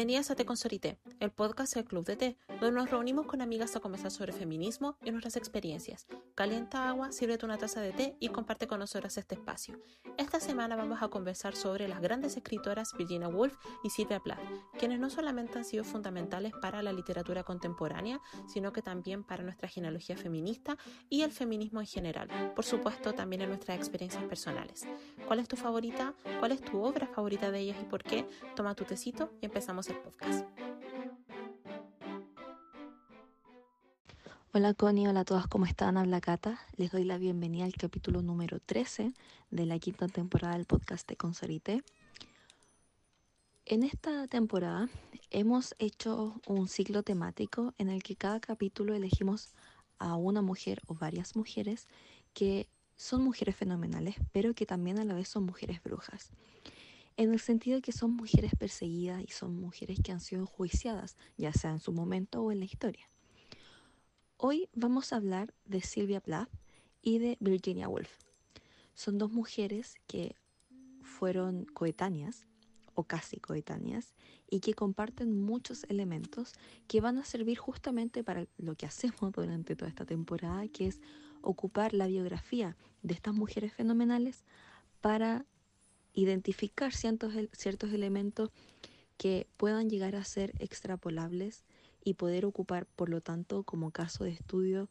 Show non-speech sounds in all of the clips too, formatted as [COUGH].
bienvenidas a Sorité, el podcast del Club de Té, donde nos reunimos con amigas a conversar sobre feminismo y nuestras experiencias. Calienta agua, sírvete una taza de té y comparte con nosotras este espacio. Esta semana vamos a conversar sobre las grandes escritoras Virginia Woolf y Sylvia Plath, quienes no solamente han sido fundamentales para la literatura contemporánea, sino que también para nuestra genealogía feminista y el feminismo en general. Por supuesto, también en nuestras experiencias personales. ¿Cuál es tu favorita? ¿Cuál es tu obra favorita de ellas y por qué? Toma tu tecito y empezamos el podcast. Hola Connie, hola a todas, ¿cómo están? Habla Cata. Les doy la bienvenida al capítulo número 13 de la quinta temporada del podcast de Consorite. En esta temporada hemos hecho un ciclo temático en el que cada capítulo elegimos a una mujer o varias mujeres que son mujeres fenomenales, pero que también a la vez son mujeres brujas en el sentido de que son mujeres perseguidas y son mujeres que han sido enjuiciadas, ya sea en su momento o en la historia. Hoy vamos a hablar de Sylvia Plath y de Virginia Woolf. Son dos mujeres que fueron coetáneas o casi coetáneas y que comparten muchos elementos que van a servir justamente para lo que hacemos [LAUGHS] durante toda esta temporada, que es ocupar la biografía de estas mujeres fenomenales para identificar ciertos, ciertos elementos que puedan llegar a ser extrapolables y poder ocupar, por lo tanto, como caso de estudio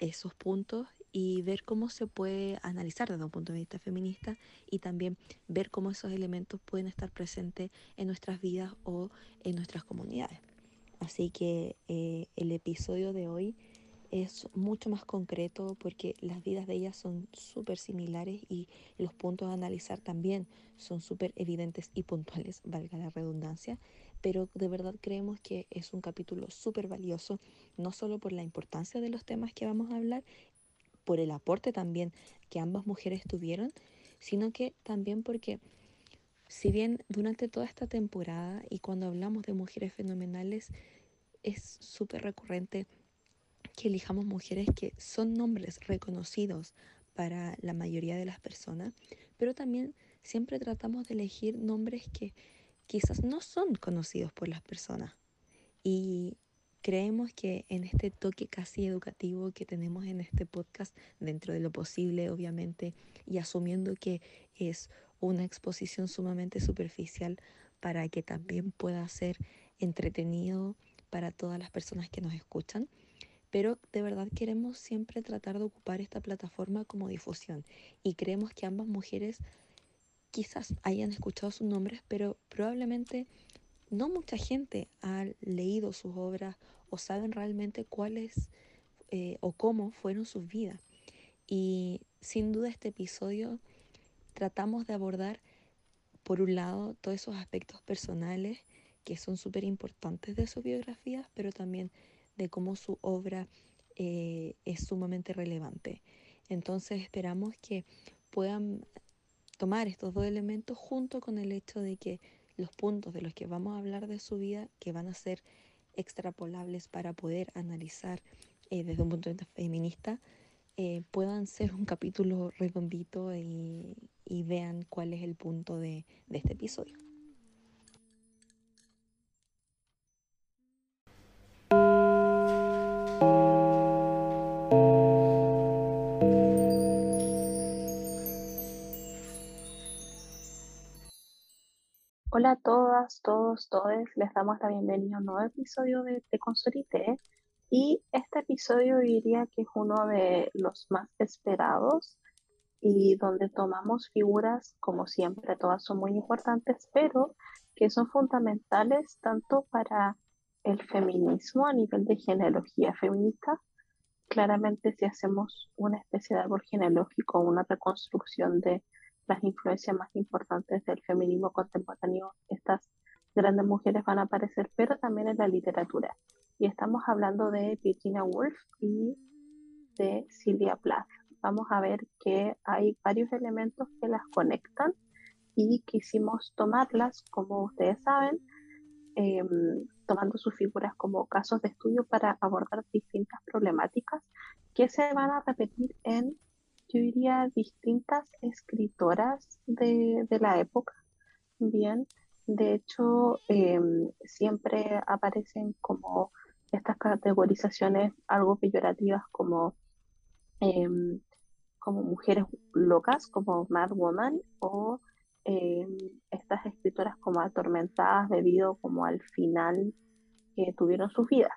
esos puntos y ver cómo se puede analizar desde un punto de vista feminista y también ver cómo esos elementos pueden estar presentes en nuestras vidas o en nuestras comunidades. Así que eh, el episodio de hoy es mucho más concreto porque las vidas de ellas son súper similares y los puntos a analizar también son súper evidentes y puntuales, valga la redundancia, pero de verdad creemos que es un capítulo súper valioso, no solo por la importancia de los temas que vamos a hablar, por el aporte también que ambas mujeres tuvieron, sino que también porque si bien durante toda esta temporada y cuando hablamos de mujeres fenomenales, es súper recurrente que elijamos mujeres que son nombres reconocidos para la mayoría de las personas, pero también siempre tratamos de elegir nombres que quizás no son conocidos por las personas. Y creemos que en este toque casi educativo que tenemos en este podcast, dentro de lo posible, obviamente, y asumiendo que es una exposición sumamente superficial para que también pueda ser entretenido para todas las personas que nos escuchan, pero de verdad queremos siempre tratar de ocupar esta plataforma como difusión y creemos que ambas mujeres quizás hayan escuchado sus nombres, pero probablemente no mucha gente ha leído sus obras o saben realmente cuáles eh, o cómo fueron sus vidas. Y sin duda este episodio tratamos de abordar, por un lado, todos esos aspectos personales que son súper importantes de sus biografías, pero también de cómo su obra eh, es sumamente relevante. Entonces esperamos que puedan tomar estos dos elementos junto con el hecho de que los puntos de los que vamos a hablar de su vida, que van a ser extrapolables para poder analizar eh, desde un punto de vista feminista, eh, puedan ser un capítulo redondito y, vean cuál es el punto de este episodio. Hola a todas, todos, todes. Les damos la bienvenida a un nuevo episodio de Te Consolité. Y este episodio diría que es uno de los más esperados y donde tomamos figuras, como siempre, todas son muy importantes, pero que son fundamentales tanto para el feminismo a nivel de genealogía feminista. Claramente si hacemos una especie de árbol genealógico, una reconstrucción de las influencias más importantes del feminismo contemporáneo, estas grandes mujeres van a aparecer, pero también en la literatura. Y estamos hablando de Virginia Woolf y de Sylvia Plath. Vamos a ver que hay varios elementos que las conectan y quisimos tomarlas, como ustedes saben, em, tomando sus figuras como casos de estudio para abordar distintas problemáticas que se van a repetir en yo diría, distintas escritoras de, la época, bien, De hecho, em, siempre aparecen como estas categorizaciones algo peyorativas como, em, como mujeres locas, como Mad Woman, o em, estas escritoras como atormentadas debido como al final que tuvieron sus vidas.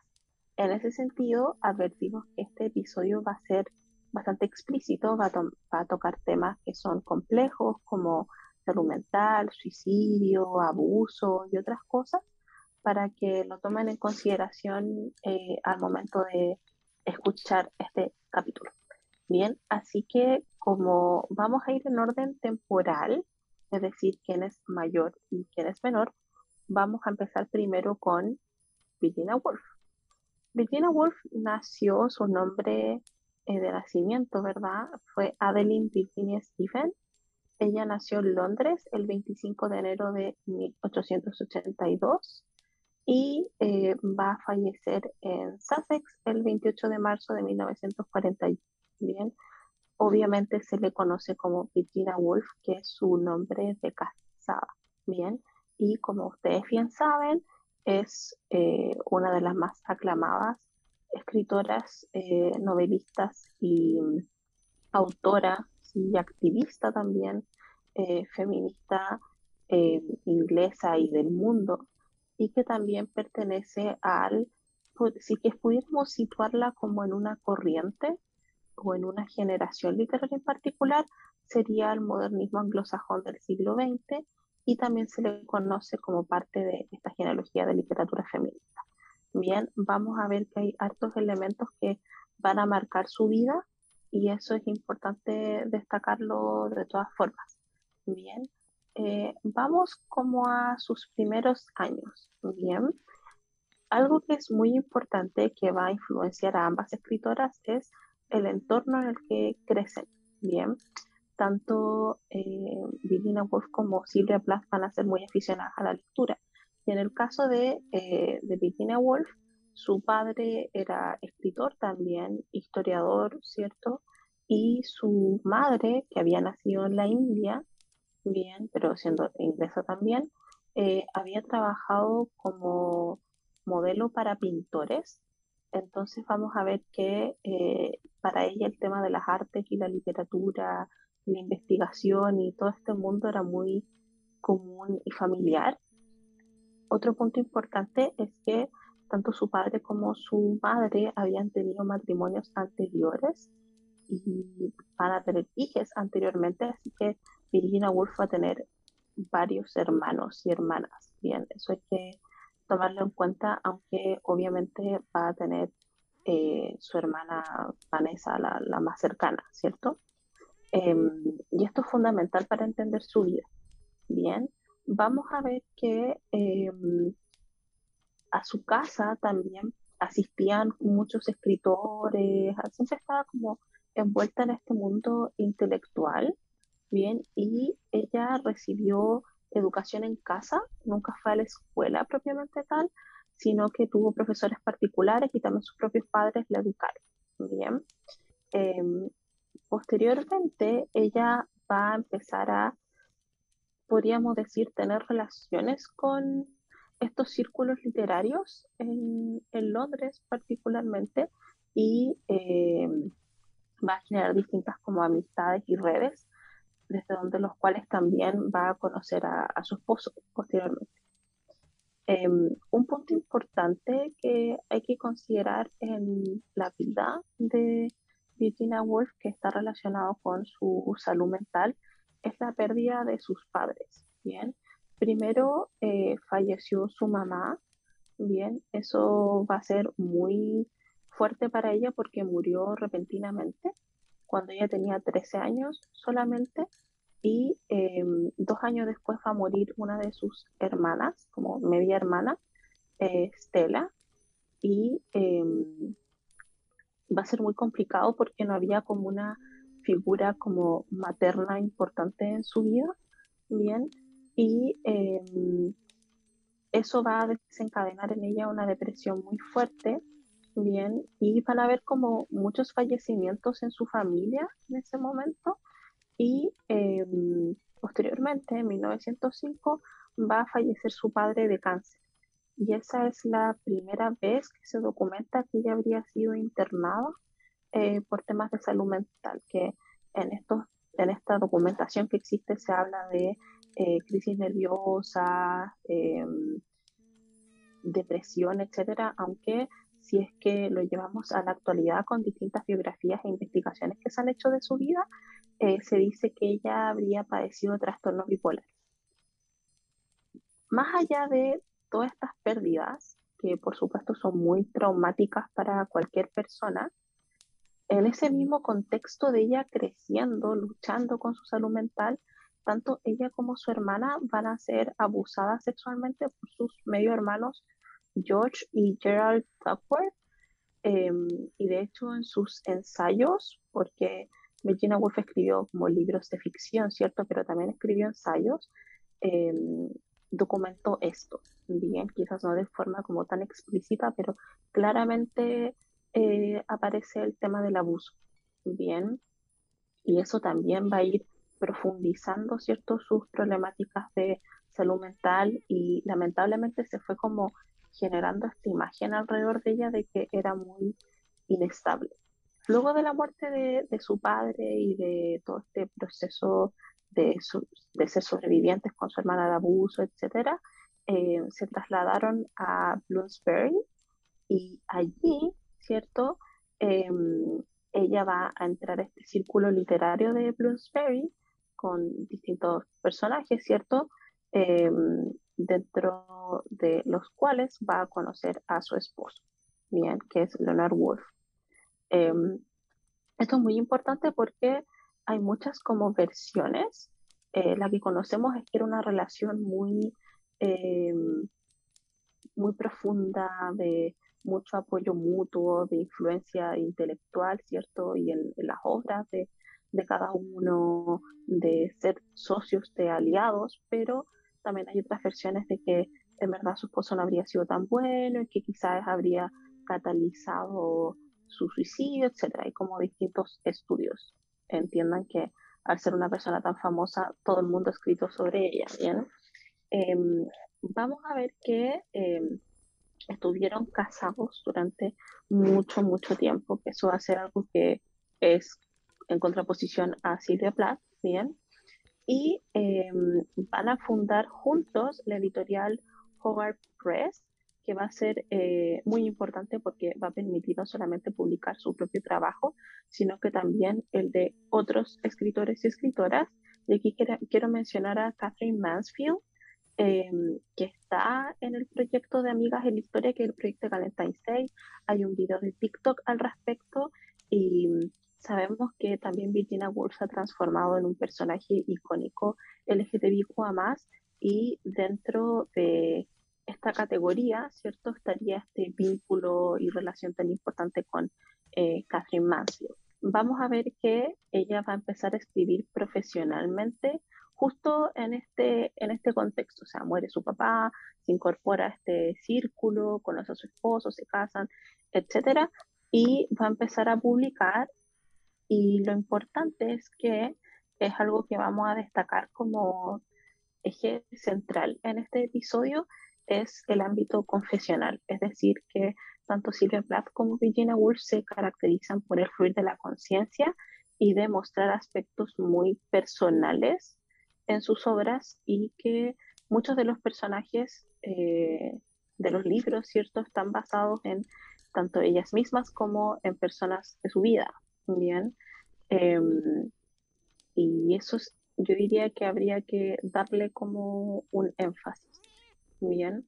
En ese sentido, advertimos que este episodio va a ser bastante explícito, va a, tocar temas que son complejos como salud mental, suicidio, abuso y otras cosas, para que lo tomen en consideración eh, al momento de escuchar este capítulo. Bien, así que como vamos a ir en orden temporal, es decir, quién es mayor y quién es menor, vamos a empezar primero con Virginia Woolf. Virginia Woolf nació, su nombre eh, de nacimiento, ¿verdad? Fue Adeline Virginia Stephen. Ella nació en Londres el 25 de enero de 1882 y eh, va a fallecer en Sussex el 28 de marzo de 1941. Bien, obviamente se le conoce como Virginia Woolf, que es su nombre de casada. Bien, y como ustedes bien saben, es eh, una de las más aclamadas escritoras, eh, novelistas y autora y activista también, eh, feminista inglesa y del mundo, y que también pertenece al, si que pudiéramos situarla como en una corriente o en una generación literaria en particular, sería el modernismo anglosajón del siglo XX y también se le conoce como parte de esta genealogía de literatura feminista. Bien, vamos a ver que hay hartos elementos que van a marcar su vida y eso es importante destacarlo de todas formas. Bien, eh, vamos como a sus primeros años. Bien, algo que es muy importante que va a influenciar a ambas escritoras es el entorno en el que crecen. Bien, tanto eh, Virginia Woolf como Silvia Plath van a ser muy aficionadas a la lectura. Y en el caso de, eh, de Virginia Woolf, su padre era escritor también, historiador, ¿cierto? Y su madre, que había nacido en la India, bien, pero siendo inglesa también, eh, había trabajado como modelo para pintores. Entonces vamos a ver que eh, para ella el tema de las artes y la literatura, la investigación y todo este mundo era muy común y familiar. Otro punto importante es que tanto su padre como su madre habían tenido matrimonios anteriores y van a tener hijas anteriormente, así que Virginia Woolf va a tener varios hermanos y hermanas. Bien, eso hay que tomarlo en cuenta, aunque obviamente va a tener eh, su hermana Vanessa, la, la más cercana, ¿cierto? Em, y esto es fundamental para entender su vida. Bien, vamos a ver que em, a su casa también asistían muchos escritores, siempre estaba como envuelta en este mundo intelectual, bien, y ella recibió educación en casa, nunca fue a la escuela propiamente tal, sino que tuvo profesores particulares y también sus propios padres la educaron, bien. Em, Posteriormente, ella va a empezar a, podríamos decir, tener relaciones con estos círculos literarios en, Londres particularmente y eh, va a generar distintas como amistades y redes, desde donde los cuales también va a conocer a, su esposo posteriormente. Em, un punto importante que hay que considerar en la vida de Virginia Woolf, que está relacionado con su salud mental, es la pérdida de sus padres. Bien, primero eh, falleció su mamá. Bien, eso va a ser muy fuerte para ella porque murió repentinamente cuando ella tenía 13 años solamente y em, dos años después va a morir una de sus hermanas, como media hermana, eh, Stella, y em, va a ser muy complicado porque no había como una figura como materna importante en su vida, bien, y em, eso va a desencadenar en ella una depresión muy fuerte, bien, y van a haber como muchos fallecimientos en su familia en ese momento, y em, posteriormente, en 1905, va a fallecer su padre de cáncer. Y esa es la primera vez que se documenta que ella habría sido internada eh, por temas de salud mental, que en, estos, en esta documentación que existe se habla de eh, crisis nerviosa, em, depresión, etcétera, aunque si es que lo llevamos a la actualidad con distintas biografías e investigaciones que se han hecho de su vida, eh, se dice que ella habría padecido trastorno bipolar. Más allá de todas estas pérdidas, que por supuesto son muy traumáticas para cualquier persona, en ese mismo contexto de ella creciendo, luchando con su salud mental, tanto ella como su hermana van a ser abusadas sexualmente por sus medio hermanos George y Gerald Duckworth. Em, y de hecho en sus ensayos, porque Virginia Woolf escribió como libros de ficción, ¿cierto? Pero también escribió ensayos, em, documentó esto. Bien, quizás no de forma como tan explícita, pero claramente eh, aparece el tema del abuso. Bien, y eso también va a ir profundizando, ¿cierto? Sus problemáticas de salud mental y lamentablemente se fue como generando esta imagen alrededor de ella de que era muy inestable. Luego de la muerte de, su padre y de todo este proceso de, de, ser sobrevivientes con su hermana de abuso, etc., eh, se trasladaron a Bloomsbury y allí, ¿cierto? Em, ella va a entrar a este círculo literario de Bloomsbury con distintos personajes, ¿cierto? Em, dentro de los cuales va a conocer a su esposo, bien, que es Leonard Woolf. Em, esto es muy importante porque hay muchas como versiones. Eh, la que conocemos es que era una relación muy, muy profunda, de mucho apoyo mutuo, de influencia intelectual, ¿cierto? Y en, las obras de, de, cada uno, de ser socios, de aliados, pero también hay otras versiones de que en verdad su esposo no habría sido tan bueno y que quizás habría catalizado su suicidio, etc. Hay como distintos estudios. Entiendan que al ser una persona tan famosa, todo el mundo ha escrito sobre ella. ¿bien? Em, vamos a ver que em, estuvieron casados durante mucho, mucho tiempo, que eso va a ser algo que es en contraposición a Silvia Plath, ¿bien? y em, van a fundar juntos la editorial Hogarth Press, que va a ser eh, muy importante porque va a permitir no solamente publicar su propio trabajo, sino que también el de otros escritores y escritoras. Y aquí quiero, mencionar a Catherine Mansfield, em, que está en el proyecto de Amigas en la Historia, que es el proyecto de Valentine's Day. Hay un video de TikTok al respecto y Sabemos que también Virginia Woolf se ha transformado en un personaje icónico LGTBIQA+, y dentro de esta categoría, ¿cierto? Estaría este vínculo y relación tan importante con eh, Catherine Mansfield. Vamos a ver que ella va a empezar a escribir profesionalmente justo en este, en este contexto. O sea, muere su papá, se incorpora a este círculo, conoce a su esposo, se casan, etcétera, y va a empezar a publicar y lo importante es que es algo que vamos a destacar como eje central en este episodio, es el ámbito confesional. Es decir, que tanto Silvia Plath como Virginia Woolf se caracterizan por el fluir de la conciencia y de mostrar aspectos muy personales en sus obras y que muchos de los personajes eh, de los libros, ¿cierto?, están basados en tanto ellas mismas como en personas de su vida. Bien. Em, y eso yo diría que habría que darle como un énfasis. Bien.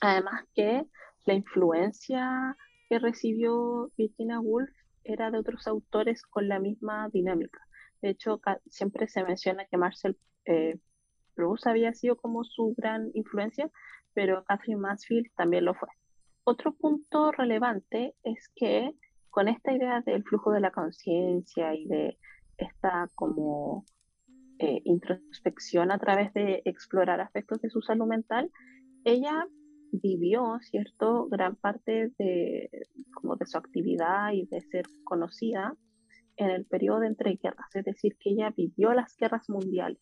Además que la influencia que recibió Virginia Woolf era de otros autores con la misma dinámica. De hecho, siempre se menciona que Marcel eh, Proust había sido como su gran influencia, pero Catherine Mansfield también lo fue. Otro punto relevante es que con esta idea del flujo de la conciencia y de esta como eh, introspección a través de explorar aspectos de su salud mental, ella vivió, ¿cierto?, gran parte de, como de su actividad y de ser conocida en el periodo entre guerras, es decir, que ella vivió las guerras mundiales.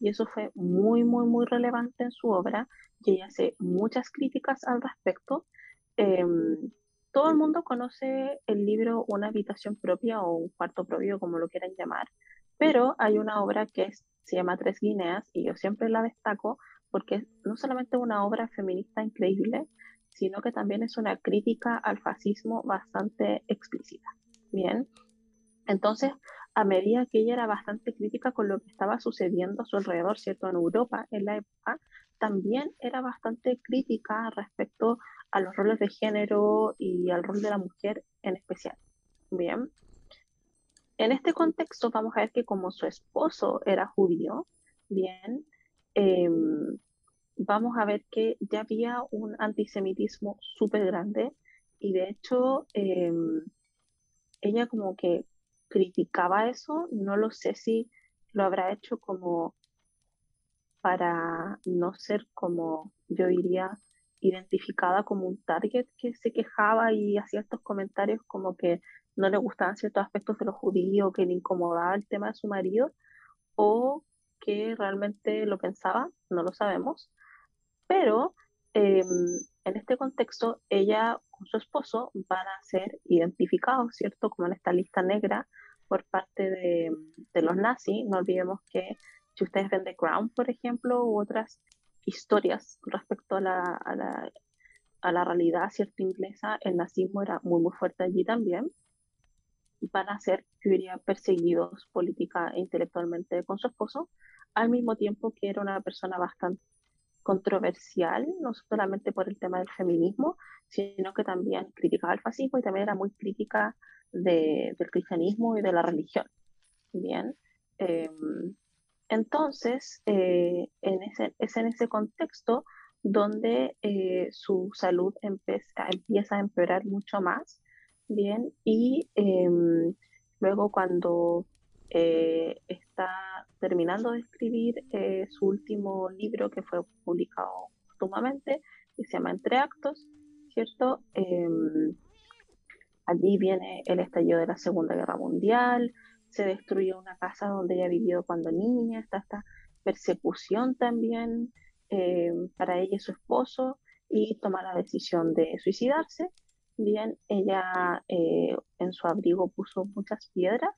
y eso fue muy, muy, muy relevante en su obra y ella hace muchas críticas al respecto. Em, todo el mundo conoce el libro Una habitación propia o un cuarto propio, como lo quieran llamar, pero hay una obra que se llama Tres Guineas y yo siempre la destaco porque no solamente es una obra feminista increíble, sino que también es una crítica al fascismo bastante explícita. Bien, entonces, a medida que ella era bastante crítica con lo que estaba sucediendo a su alrededor, ¿cierto? En Europa en la época, también era bastante crítica respecto a los roles de género y al rol de la mujer en especial. Bien. En este contexto vamos a ver que como su esposo era judío, bien, em, vamos a ver que ya había un antisemitismo súper grande y de hecho em, ella como que criticaba eso, no lo sé si lo habrá hecho como para no ser como, yo diría, identificada como un target que se quejaba y hacía estos comentarios como que no le gustaban ciertos aspectos de los judíos, que le incomodaba el tema de su marido, o que realmente lo pensaba, no lo sabemos. Pero em, en este contexto, ella con su esposo van a ser identificados, ¿cierto? Como en esta lista negra por parte de, los nazis. No olvidemos que si ustedes ven The Crown, por ejemplo, u otras historias respecto a la, a la, a la realidad cierta inglesa, el nazismo era muy, muy fuerte allí también. Van a ser, yo diría, perseguidos política e intelectualmente con su esposo, al mismo tiempo que era una persona bastante controversial, no solamente por el tema del feminismo, sino que también criticaba el fascismo y también era muy crítica del cristianismo y de la religión. Bien. Em, entonces, eh, en ese, es en ese contexto donde eh, su salud empieza, empieza a empeorar mucho más, bien, y em, luego cuando eh, está terminando de escribir su último libro que fue publicado póstumamente, que se llama Entre Actos, ¿cierto? Em, Allí viene el estallido de la Segunda Guerra Mundial, se destruye una casa donde ella vivió cuando niña, está esta persecución también eh, para ella y su esposo y toma la decisión de suicidarse. Bien, ella eh, en su abrigo puso muchas piedras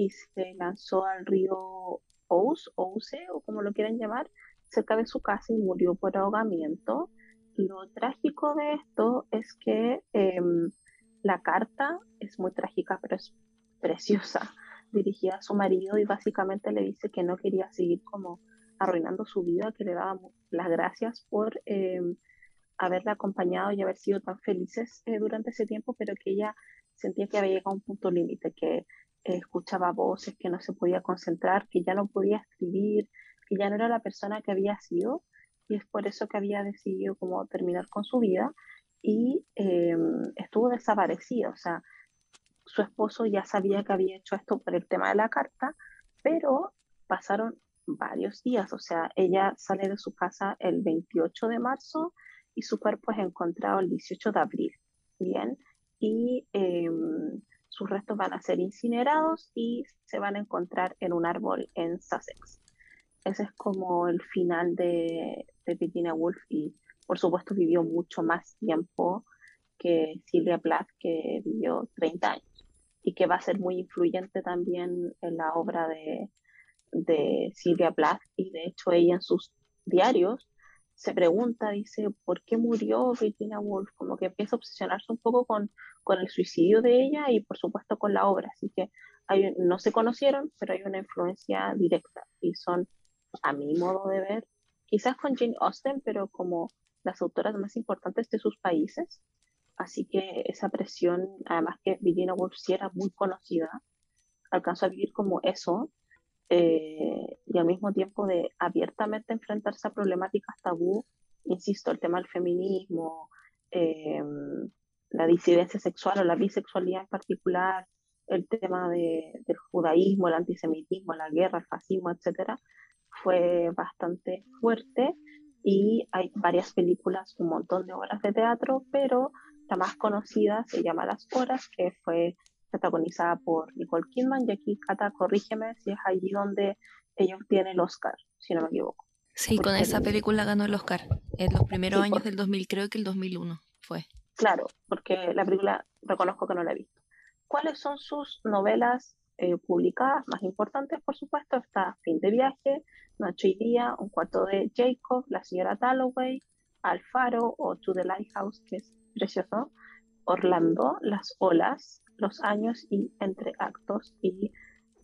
y se lanzó al río Ouse, Ouse o como lo quieran llamar, cerca de su casa y murió por ahogamiento. Lo trágico de esto es que em, la carta es muy trágica, pero es preciosa, dirigida a su marido y básicamente le dice que no quería seguir como arruinando su vida, que le daba las gracias por em, haberla acompañado y haber sido tan felices eh, durante ese tiempo, pero que ella sentía que había llegado a un punto límite, que eh, escuchaba voces, que no se podía concentrar, que ya no podía escribir, que ya no era la persona que había sido, y es por eso que había decidido como terminar con su vida y em, estuvo desaparecido. O sea, su esposo ya sabía que había hecho esto por el tema de la carta, pero pasaron varios días. O sea, ella sale de su casa el 28 de marzo y su cuerpo es encontrado el 18 de abril. Bien, y em, sus restos van a ser incinerados y se van a encontrar en un árbol en Sussex. Ese es como el final de, de Virginia Woolf y por supuesto, vivió mucho más tiempo que Silvia Plath, que vivió 30 años y que va a ser muy influyente también en la obra de, de Silvia Plath. Y de hecho, ella en sus diarios se pregunta, dice, ¿por qué murió Virginia Woolf? Como que empieza a obsesionarse un poco con, con el suicidio de ella y por supuesto con la obra. Así que hay, no se conocieron, pero hay una influencia directa y son, a mi modo de ver, quizás con Jane Austen, pero como las autoras más importantes de sus países. Así que esa presión, además que Virginia Woolf sí era muy conocida, alcanzó a vivir como eso eh, y al mismo tiempo de abiertamente enfrentarse a problemáticas tabú, insisto, el tema del feminismo, eh, la disidencia sexual o la bisexualidad en particular, el tema de, del judaísmo, el antisemitismo, la guerra, el fascismo, etcétera, fue bastante fuerte y hay varias películas, un montón de obras de teatro, pero la más conocida se llama Las Horas, que fue protagonizada por Nicole Kidman y aquí Cata, corrígeme si es allí donde ella obtiene el Oscar, si no me equivoco. Sí, con esa película ganó el Oscar. En los primeros años del 2000, creo que el 2001 fue. Claro, porque la película reconozco que no la he visto. ¿Cuáles son sus novelas eh, publicadas más importantes? Por supuesto, está Fin de Viaje, Noche y Día, Un cuarto de Jacob, La señora Dalloway, Alfaro o To the Lighthouse, que es precioso, Orlando, Las olas, Los años y Entre actos y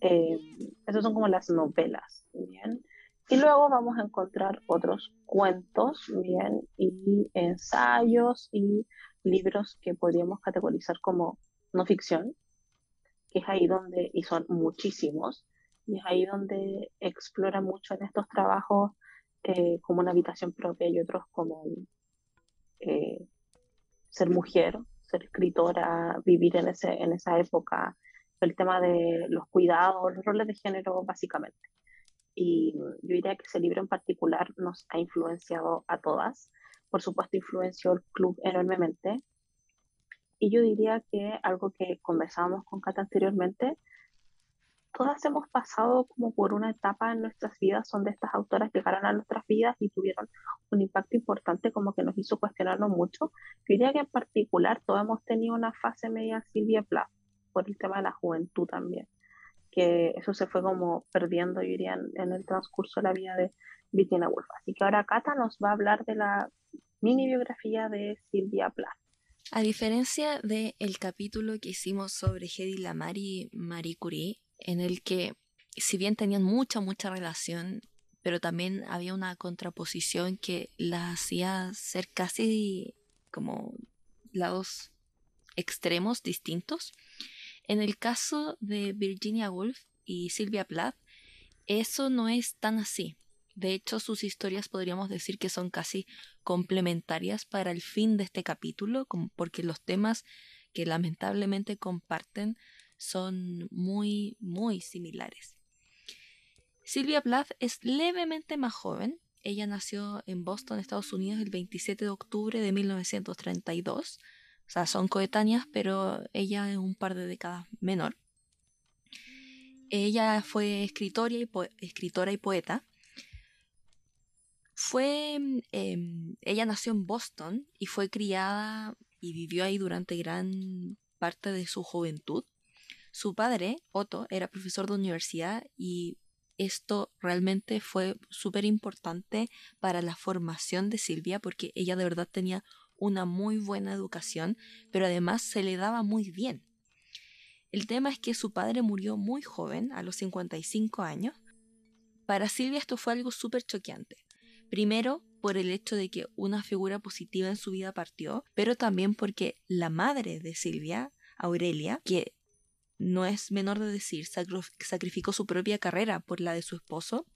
eh, esas son como las novelas, ¿bien? Y luego vamos a encontrar otros cuentos, ¿bien? Y ensayos y libros que podríamos categorizar como no ficción, que es ahí donde, y son muchísimos, y es ahí donde explora mucho en estos trabajos eh, como una habitación propia y otros como eh, ser mujer, ser escritora, vivir en, ese, en esa época, el tema de los cuidados, los roles de género básicamente. Y yo diría que ese libro en particular nos ha influenciado a todas. Por supuesto, influenció el club enormemente. Y yo diría que algo que conversábamos con Cata anteriormente, todas hemos pasado como por una etapa en nuestras vidas donde estas autoras llegaron a nuestras vidas y tuvieron un impacto importante como que nos hizo cuestionarnos mucho. Yo diría que en particular todos hemos tenido una fase media Silvia Plath por el tema de la juventud también que eso se fue como perdiendo, yo diría, en, el transcurso de la vida de Virginia Woolf. Así que ahora Cata nos va a hablar de la mini biografía de Silvia Plath. A diferencia del el capítulo que hicimos sobre Hedy Lamar y Marie Curie, en el que si bien tenían mucha, mucha relación, pero también había una contraposición que la hacía ser casi como lados extremos distintos. En el caso de Virginia Woolf y Sylvia Plath, eso no es tan así. De hecho, sus historias podríamos decir que son casi complementarias para el fin de este capítulo, porque los temas que lamentablemente comparten son muy, muy similares. Sylvia Plath es levemente más joven. Ella nació en Boston, Estados Unidos, el 27 de octubre de 1932 o sea, son coetáneas, pero ella es un par de décadas menor. Ella fue escritora y, poeta. Fue, em, ella nació en Boston y fue criada y vivió ahí durante gran parte de su juventud. Su padre, Otto, era profesor de universidad y esto realmente fue súper importante para la formación de Silvia porque ella de verdad tenía una muy buena educación, pero además se le daba muy bien. El tema es que su padre murió muy joven, a los 55 años. Para Silvia esto fue algo súper choqueante. Primero, por el hecho de que una figura positiva en su vida partió, pero también porque la madre de Silvia, Aurelia, que no es menor de decir, sacrificó su propia carrera por la de su esposo,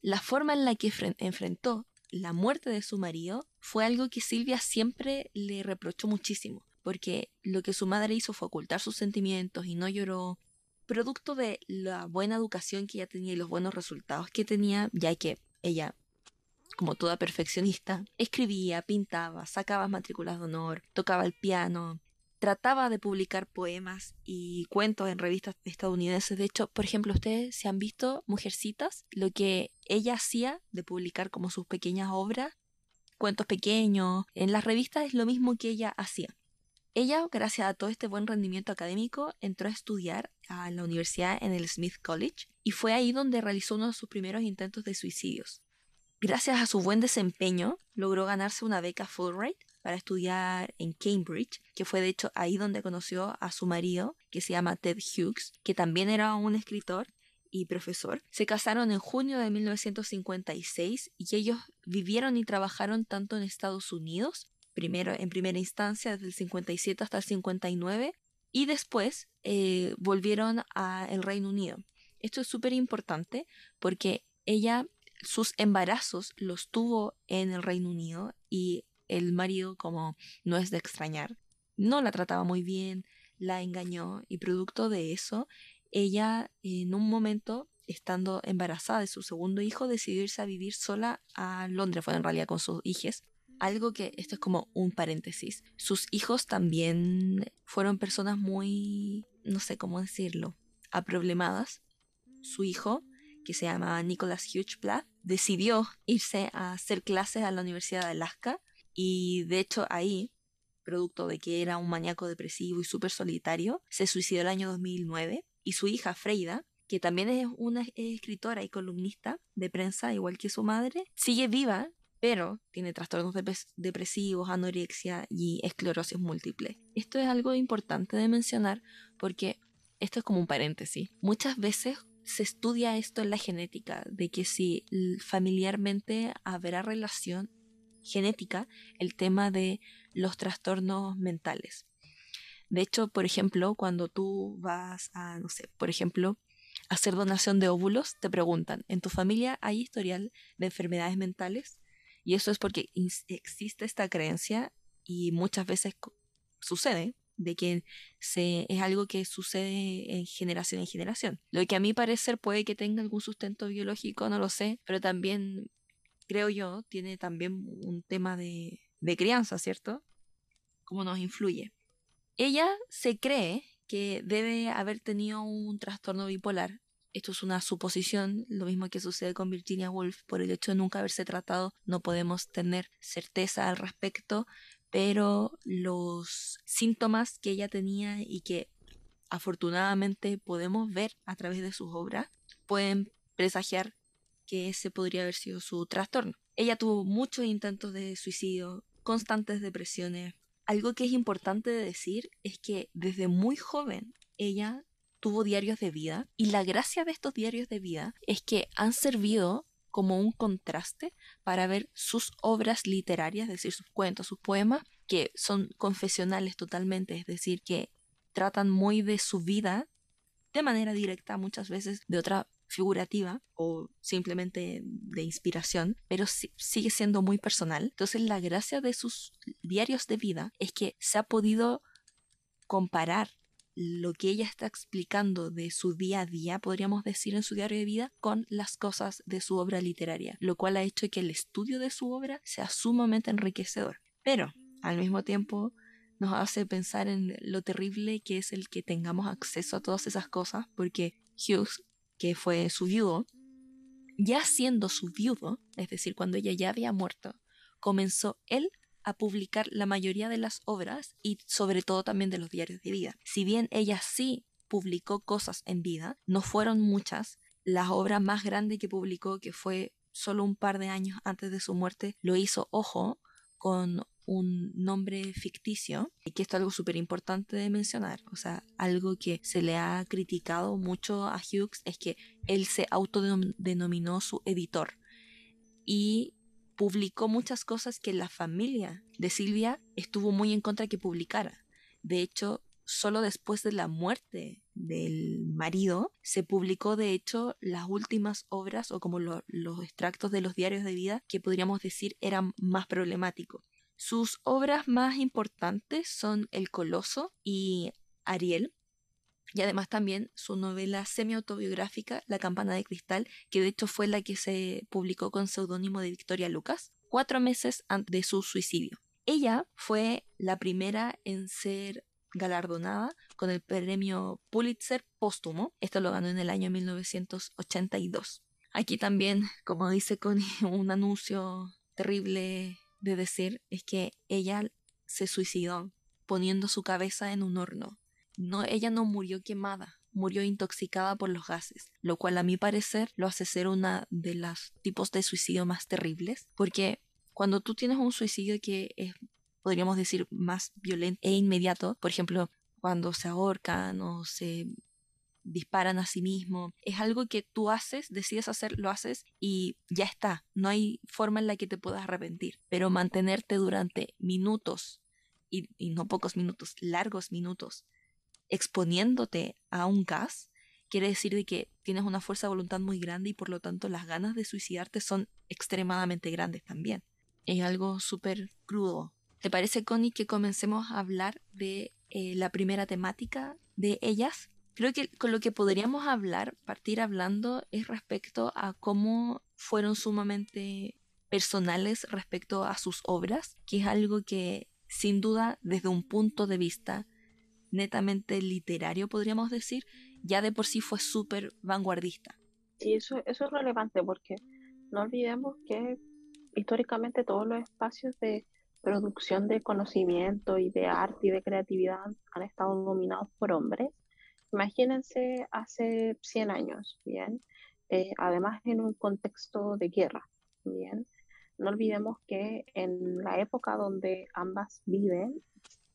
la forma en la que enfrentó la muerte de su marido fue algo que Silvia siempre le reprochó muchísimo, porque lo que su madre hizo fue ocultar sus sentimientos y no lloró, producto de la buena educación que ella tenía y los buenos resultados que tenía, ya que ella, como toda perfeccionista, escribía, pintaba, sacaba matrículas de honor, tocaba el piano, trataba de publicar poemas y cuentos en revistas estadounidenses. De hecho, por ejemplo, ustedes se han visto Mujercitas, lo que ella hacía de publicar como sus pequeñas obras, cuentos pequeños, en las revistas es lo mismo que ella hacía. Ella, gracias a todo este buen rendimiento académico, entró a estudiar a la universidad en el Smith College y fue ahí donde realizó uno de sus primeros intentos de suicidios. Gracias a su buen desempeño, logró ganarse una beca Fulbright para estudiar en Cambridge, que fue de hecho ahí donde conoció a su marido, que se llama Ted Hughes, que también era un escritor y profesor. Se casaron en junio de 1956 y ellos vivieron y trabajaron tanto en Estados Unidos, primero en primera instancia desde el 57 hasta el 59, y después eh, volvieron al Reino Unido. Esto es súper importante porque ella sus embarazos los tuvo en el Reino Unido y el marido, como no es de extrañar, no la trataba muy bien, la engañó y producto de eso, ella en un momento, estando embarazada de su segundo hijo, decidió irse a vivir sola a Londres, fue en realidad con sus hijos. Algo que, esto es como un paréntesis, sus hijos también fueron personas muy, no sé cómo decirlo, aproblemadas. Su hijo, que se llamaba Nicholas Hugeblatt, decidió irse a hacer clases a la Universidad de Alaska y de hecho ahí, producto de que era un maníaco depresivo y súper solitario, se suicidó el año 2009 y su hija Freida, que también es una escritora y columnista de prensa, igual que su madre, sigue viva, pero tiene trastornos depresivos, anorexia y esclerosis múltiple. Esto es algo importante de mencionar porque esto es como un paréntesis. Muchas veces se estudia esto en la genética, de que si familiarmente habrá relación genética el tema de los trastornos mentales. De hecho, por ejemplo, cuando tú vas a, no sé, por ejemplo, hacer donación de óvulos, te preguntan, ¿en tu familia hay historial de enfermedades mentales? Y eso es porque existe esta creencia y muchas veces sucede de que se, es algo que sucede en generación en generación. Lo que a mi parecer puede que tenga algún sustento biológico, no lo sé, pero también creo yo tiene también un tema de, crianza, ¿cierto? ¿Cómo nos influye? Ella se cree que debe haber tenido un trastorno bipolar. Esto es una suposición, lo mismo que sucede con Virginia Woolf, por el hecho de nunca haberse tratado, no podemos tener certeza al respecto, pero los síntomas que ella tenía y que afortunadamente podemos ver a través de sus obras pueden presagiar que ese podría haber sido su trastorno. Ella tuvo muchos intentos de suicidio, constantes depresiones. Algo que es importante de decir es que desde muy joven ella tuvo diarios de vida y la gracia de estos diarios de vida es que han servido como un contraste para ver sus obras literarias, es decir, sus cuentos, sus poemas, que son confesionales totalmente, es decir, que tratan muy de su vida de manera directa, muchas veces de otra figurativa o simplemente de inspiración, pero sigue siendo muy personal. Entonces la gracia de sus diarios de vida es que se ha podido comparar lo que ella está explicando de su día a día, podríamos decir en su diario de vida, con las cosas de su obra literaria, lo cual ha hecho que el estudio de su obra sea sumamente enriquecedor. Pero, al mismo tiempo, nos hace pensar en lo terrible que es el que tengamos acceso a todas esas cosas, porque Hughes, que fue su viudo, ya siendo su viudo, es decir, cuando ella ya había muerto, comenzó él a publicar la mayoría de las obras y sobre todo también de los diarios de vida. Si bien ella sí publicó cosas en vida, no fueron muchas. La obra más grande que publicó, que fue solo un par de años antes de su muerte, lo hizo, ojo, con un nombre ficticio, y que esto es algo súper importante de mencionar, o sea, algo que se le ha criticado mucho a Hughes es que él se autodenominó su editor y publicó muchas cosas que la familia de Silvia estuvo muy en contra que publicara. De hecho, solo después de la muerte del marido se publicó de hecho las últimas obras o como los extractos de los diarios de vida que podríamos decir eran más problemáticos. Sus obras más importantes son El Coloso y Ariel, y además también su novela semi-autobiográfica La campana de cristal, que de hecho fue la que se publicó con seudónimo de Victoria Lucas, cuatro meses antes de su suicidio. Ella fue la primera en ser galardonada con el premio Pulitzer póstumo. Esto lo ganó en el año 1982. Aquí también, como dice Connie, [LAUGHS] un anuncio terrible de decir es que ella se suicidó poniendo su cabeza en un horno. No, ella no murió quemada, murió intoxicada por los gases, lo cual a mi parecer lo hace ser una de los tipos de suicidio más terribles, porque cuando tú tienes un suicidio que es, podríamos decir, más violento e inmediato, por ejemplo, cuando se ahorcan o se disparan a sí mismo, es algo que tú haces, decides hacer, lo haces y ya está, no hay forma en la que te puedas arrepentir, pero mantenerte durante minutos y, no pocos minutos, largos minutos, exponiéndote a un gas, quiere decir de que tienes una fuerza de voluntad muy grande y por lo tanto las ganas de suicidarte son extremadamente grandes también. Es algo súper crudo. ¿Te parece, Connie, que comencemos a hablar de eh, la primera temática de ellas? Creo que con lo que podríamos hablar, partir hablando, es respecto a cómo fueron sumamente personales respecto a sus obras, que es algo que sin duda desde un punto de vista netamente literario, podríamos decir, ya de por sí fue súper vanguardista. Sí, eso, eso es relevante porque no olvidemos que históricamente todos los espacios de producción de conocimiento y de arte y de creatividad han estado dominados por hombres. Imagínense hace 100 años, ¿bien? Eh, además en un contexto de guerra, ¿bien? No olvidemos que en la época donde ambas viven,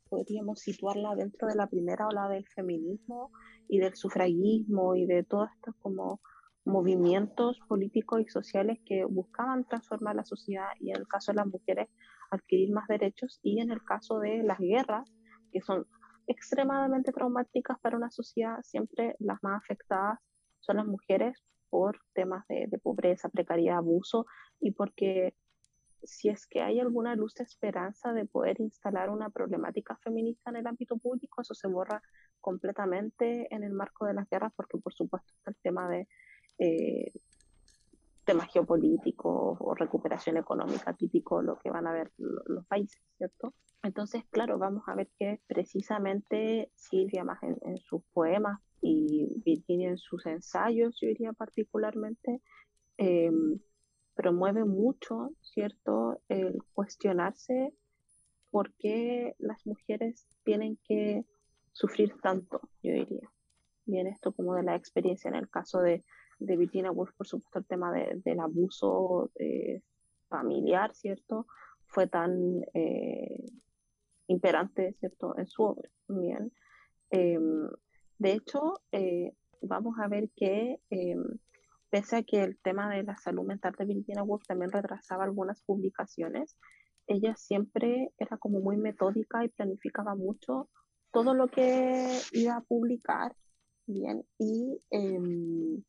podríamos situarla dentro de la primera ola del feminismo y del sufragismo y de todos estos como movimientos políticos y sociales que buscaban transformar la sociedad y en el caso de las mujeres adquirir más derechos y en el caso de las guerras, que son extremadamente traumáticas para una sociedad, siempre las más afectadas son las mujeres por temas de, pobreza, precariedad, abuso y porque si es que hay alguna luz de esperanza de poder instalar una problemática feminista en el ámbito público, eso se borra completamente en el marco de las guerras, porque por supuesto está el tema de eh, temas geopolíticos o recuperación económica típico lo que van a ver los países, ¿cierto? Entonces, claro, vamos a ver que precisamente Silvia más en, sus poemas y Virginia en sus ensayos, yo diría particularmente, eh, promueve mucho, ¿cierto?, el cuestionarse por qué las mujeres tienen que sufrir tanto, yo diría. Bien, esto como de la experiencia en el caso de, de Virginia Woolf, por supuesto, el tema del abuso eh, familiar, ¿cierto?, fue tan eh, imperante, ¿cierto?, en su obra. Bien. Em, de hecho, eh, vamos a ver que em, pese a que el tema de la salud mental de Virginia Woolf también retrasaba algunas publicaciones, ella siempre era como muy metódica y planificaba mucho todo lo que iba a publicar, bien, y em,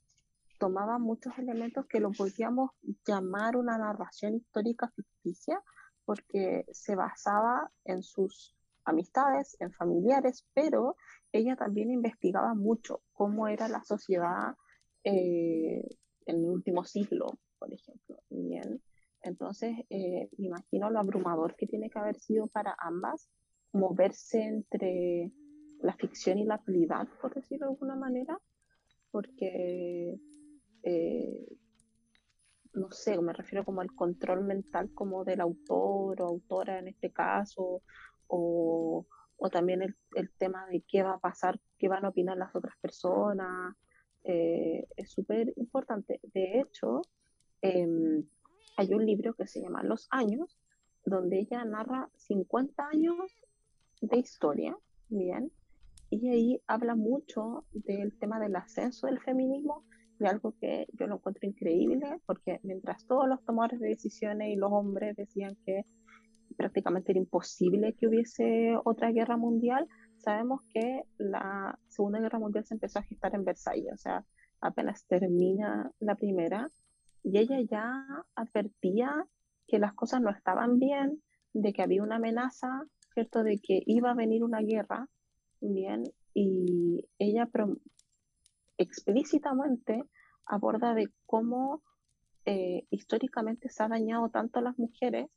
tomaba muchos elementos que lo podríamos llamar una narración histórica ficticia, porque se basaba en sus amistades, en familiares, pero ella también investigaba mucho cómo era la sociedad eh, en el último siglo, por ejemplo. Bien. Entonces, eh, me imagino lo abrumador que tiene que haber sido para ambas moverse entre la ficción y la realidad, por decirlo de alguna manera, porque, eh, no sé, me refiero como al control mental como del autor o autora en este caso, o, o también el, el, tema de qué va a pasar, qué van a opinar las otras personas, eh, es súper importante. De hecho, em, hay un libro que se llama Los años, donde ella narra 50 años de historia, bien, y ahí habla mucho del tema del ascenso del feminismo, de algo que yo lo encuentro increíble, porque mientras todos los tomadores de decisiones y los hombres decían que prácticamente era imposible que hubiese otra guerra mundial, sabemos que la Segunda Guerra Mundial se empezó a gestar en Versalles, o sea, apenas termina la primera, y ella ya advertía que las cosas no estaban bien, de que había una amenaza, ¿cierto?, de que iba a venir una guerra, bien, y ella explícitamente aborda de cómo eh, históricamente se ha dañado tanto a las mujeres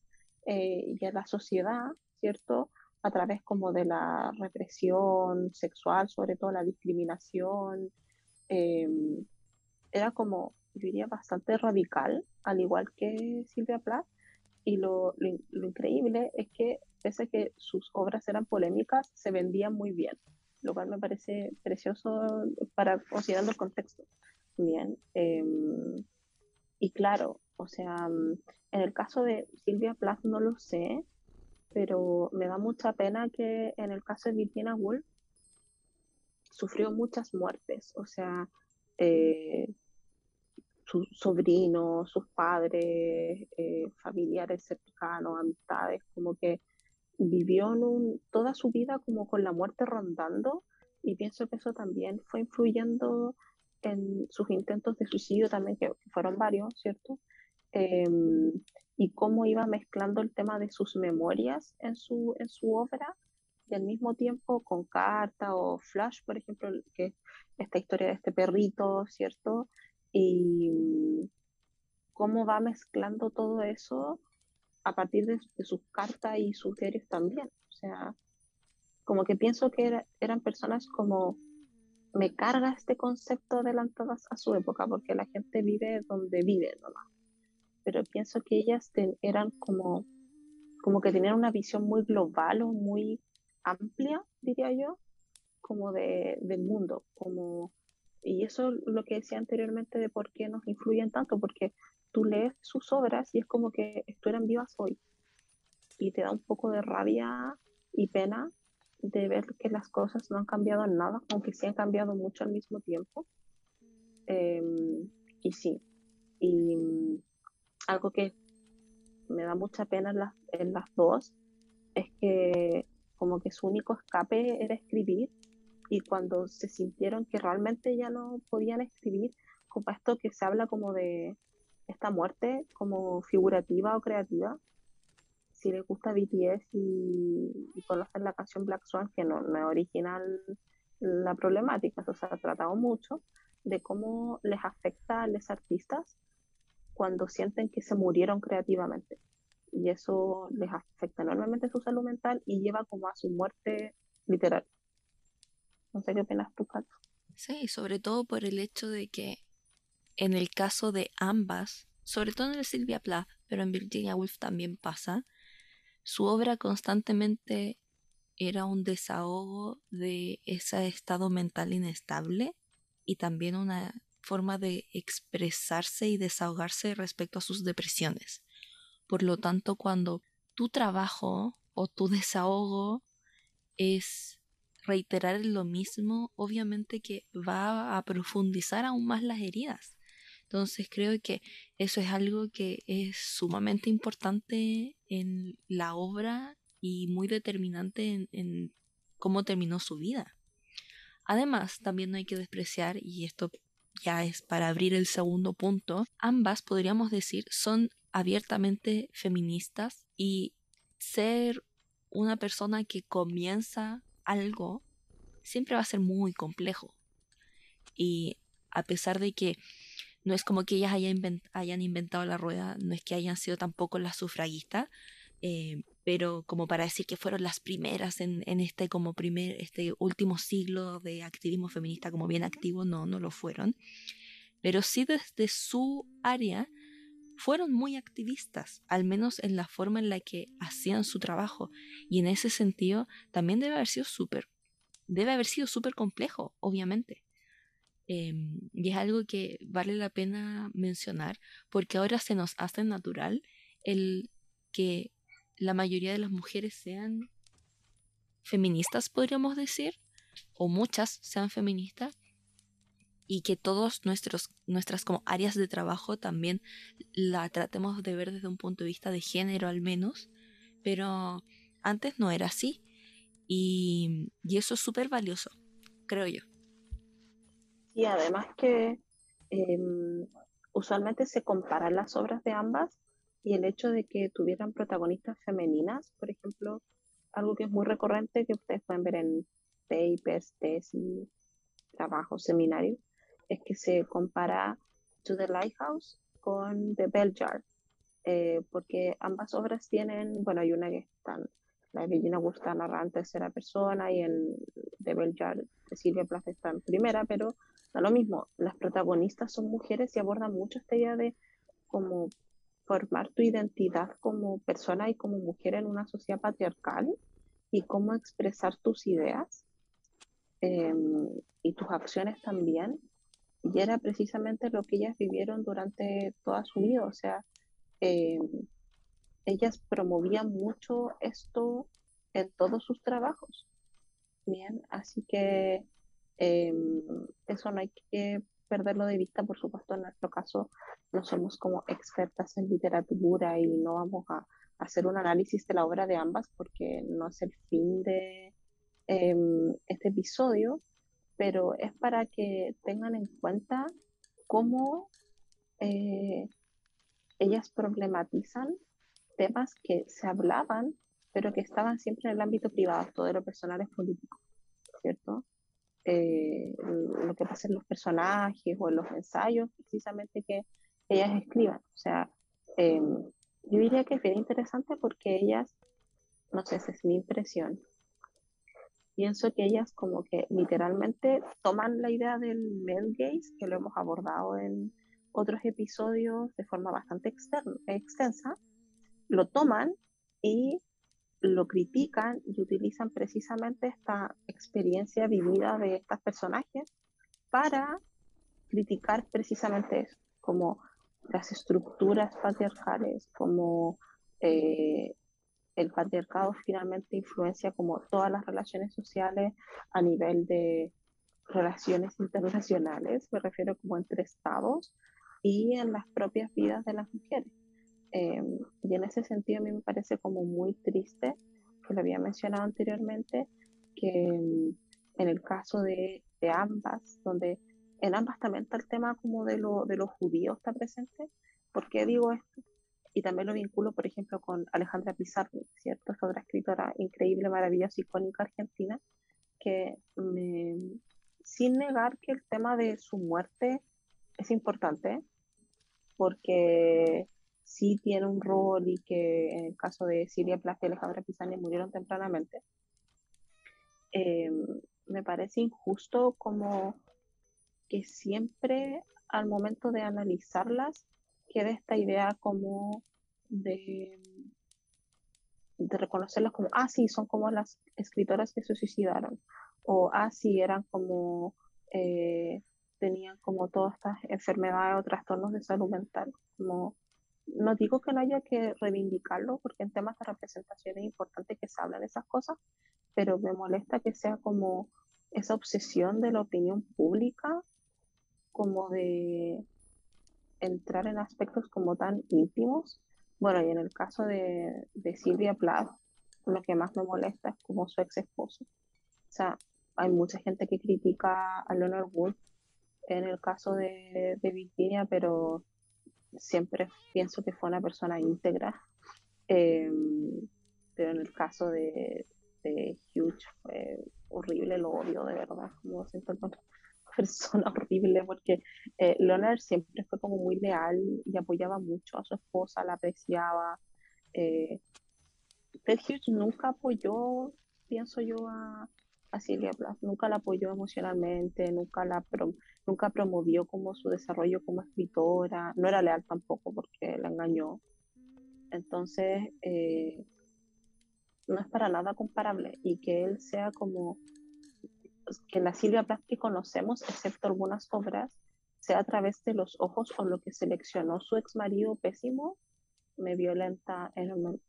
eh, y a la sociedad, ¿cierto?, a través como de la represión sexual, sobre todo la discriminación. Em, era como, yo diría, bastante radical, al igual que Silvia Plath. Y lo, lo, increíble es que, pese a que sus obras eran polémicas, se vendían muy bien, lo cual me parece precioso para considerando el contexto. Bien. Em, y claro, o sea, en el caso de Silvia Plath no lo sé, pero me da mucha pena que en el caso de Virginia Woolf sufrió muchas muertes, o sea, eh, sus sobrinos, sus padres, eh, familiares cercanos, amistades, como que vivió toda su vida como con la muerte rondando y pienso que eso también fue influyendo en sus intentos de suicidio también, que fueron varios, ¿cierto? Em, y cómo iba mezclando el tema de sus memorias en su, en su obra y al mismo tiempo con carta o flash, por ejemplo, que es esta historia de este perrito, ¿cierto? Y cómo va mezclando todo eso a partir de, sus cartas y sus diarios también. O sea, como que pienso que eran personas como me carga este concepto adelantado a su época, porque la gente vive donde vive nomás. Pero pienso que ellas eran como, como que tenían una visión muy global o muy amplia, diría yo, como de, del mundo. Como, y eso es lo que decía anteriormente de por qué nos influyen tanto, porque tú lees sus obras y es como que estuvieran vivas hoy. Y te da un poco de rabia y pena de ver que las cosas no han cambiado en nada, aunque sí han cambiado mucho al mismo tiempo. Em, y sí, y mm, algo que me da mucha pena en las, en las dos es que como que su único escape era escribir y cuando se sintieron que realmente ya no podían escribir, como esto que se habla como de esta muerte como figurativa o creativa, si les gusta BTS y, conocen la canción Black Swan, que no, es original la problemática, o sea, ha tratado mucho de cómo les afecta a los artistas cuando sienten que se murieron creativamente. Y eso les afecta enormemente su salud mental y lleva como a su muerte literal. No sé qué opinas tú, Kat. Sí, sobre todo por el hecho de que en el caso de ambas, sobre todo en el Sylvia Plath, pero en Virginia Woolf también pasa, su obra constantemente era un desahogo de ese estado mental inestable y también una forma de expresarse y desahogarse respecto a sus depresiones. Por lo tanto, cuando tu trabajo o tu desahogo es reiterar lo mismo, obviamente que va a profundizar aún más las heridas. Entonces creo que eso es algo que es sumamente importante en la obra y muy determinante en, cómo terminó su vida. Además, también no hay que despreciar, y esto ya es para abrir el segundo punto, ambas podríamos decir son abiertamente feministas y ser una persona que comienza algo siempre va a ser muy complejo. Y a pesar de que no es como que ellas hayan, inventado la rueda, no es que hayan sido tampoco las sufragistas, eh, pero como para decir que fueron las primeras en, este como primer, este último siglo de activismo feminista como bien activo, no, no lo fueron. Pero sí desde su área fueron muy activistas, al menos en la forma en la que hacían su trabajo. Y en ese sentido también debe haber sido súper, debe haber sido súper complejo, obviamente. Em, y es algo que vale la pena mencionar porque ahora se nos hace natural el que la mayoría de las mujeres sean feministas, podríamos decir, o muchas sean feministas, y que todos nuestros nuestras como áreas de trabajo también la tratemos de ver desde un punto de vista de género al menos, pero antes no era así y, y eso es súper valioso, creo yo. Y además que em, usualmente se comparan las obras de ambas y el hecho de que tuvieran protagonistas femeninas, por ejemplo, algo que es muy recurrente que ustedes pueden ver en papers, tesis, trabajos, seminarios, es que se compara To the Lighthouse con The Bell Jar, eh, porque ambas obras tienen, bueno, hay una que están, la de Virginia Woolf está narrada en tercera persona y en The Bell Jar de Silvia Plath está en primera, pero da lo mismo, las protagonistas son mujeres y abordan mucho esta idea de cómo formar tu identidad como persona y como mujer en una sociedad patriarcal y cómo expresar tus ideas em, y tus acciones también. Y era precisamente lo que ellas vivieron durante toda su vida, o sea, em, ellas promovían mucho esto en todos sus trabajos. Bien, así que Em, eso no hay que perderlo de vista, por supuesto, en nuestro caso no somos como expertas en literatura y no vamos a hacer un análisis de la obra de ambas porque no es el fin de em, este episodio, pero es para que tengan en cuenta cómo eh, ellas problematizan temas que se hablaban, pero que estaban siempre en el ámbito privado, todo lo personal es político, ¿cierto? Eh, lo que pasa en los personajes o en los ensayos, precisamente que ellas escriban. O sea, em, yo diría que es bien interesante porque ellas, no sé, esa es mi impresión, pienso que ellas como que literalmente toman la idea del male gaze, que lo hemos abordado en otros episodios de forma bastante extensa, lo toman y lo critican y utilizan precisamente esta experiencia vivida de estos personajes para criticar precisamente eso, como las estructuras patriarcales, como eh, el patriarcado finalmente influencia como todas las relaciones sociales a nivel de relaciones internacionales, me refiero como entre estados y en las propias vidas de las mujeres. Em, y en ese sentido a mí me parece como muy triste, que lo había mencionado anteriormente, que em, en el caso de, de, ambas, donde en ambas también está el tema como de, lo, de los judíos está presente. ¿Por qué digo esto? y también lo vinculo, por ejemplo, con Alejandra Pizarro, ¿cierto? Esta otra escritora increíble, maravillosa, icónica argentina, que me, sin negar que el tema de su muerte es importante, porque sí tiene un rol y que en el caso de Silvia Plath y Alejandra Pizarro murieron tempranamente, eh, me parece injusto como que siempre al momento de analizarlas queda esta idea como de, de reconocerlas como, ah, sí, son como las escritoras que se suicidaron, o ah, sí, eran como, eh, tenían como todas estas enfermedades o trastornos de salud mental. Como, no digo que no haya que reivindicarlo, porque en temas de representación es importante que se hablen esas cosas, pero me molesta que sea como esa obsesión de la opinión pública, como de entrar en aspectos como tan íntimos. Bueno, y en el caso de, de Silvia Plath, lo que más me molesta es como su ex esposo. O sea, hay mucha gente que critica a Leonard Wood en el caso de, de Virginia, pero siempre pienso que fue una persona íntegra. Em, pero en el caso de, de Hugh fue horrible, lo odio de verdad, como siento [LAUGHS] persona horrible porque eh, Leonard siempre fue como muy leal y apoyaba mucho a su esposa, la apreciaba. Eh, Ted Hughes nunca apoyó, pienso yo, a, a Silvia Plath, nunca la apoyó emocionalmente, nunca la nunca promovió como su desarrollo como escritora, no era leal tampoco porque la engañó. Entonces, eh, no es para nada comparable y que él sea como que la Silvia Plath que conocemos, excepto algunas obras, sea a través de los ojos o lo que seleccionó su ex marido pésimo, me violenta enormemente.